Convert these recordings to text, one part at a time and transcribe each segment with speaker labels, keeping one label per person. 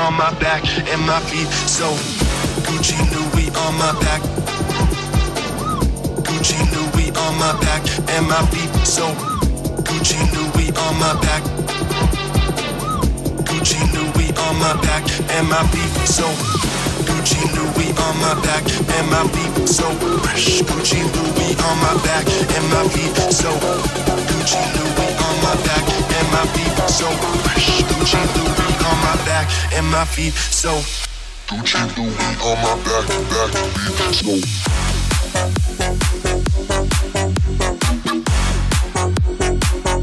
Speaker 1: on my back and my feet. So Gucci Louis on my back. Gucci Louis on my back and my feet. So Gucci Louis on my back. Gucci Louis on my back and my feet. So Gucci Louis on my back and my feet. So fresh. Gucci Louis on my back and my feet. So Gucci Louis on my back and my feet. So Gucci Louis my back and my feet. So Gucci Louis on my back, back, feet. So.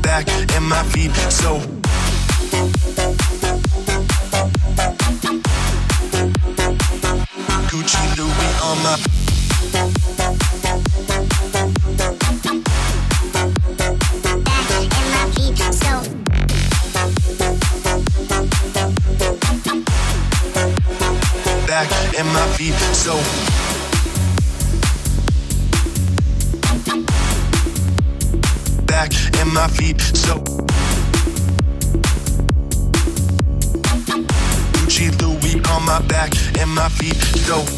Speaker 1: Back and my feet. So. Gucci Louis on my and my feet. So. Back and my feet. So. Gucci Louis on my back and my feet. So.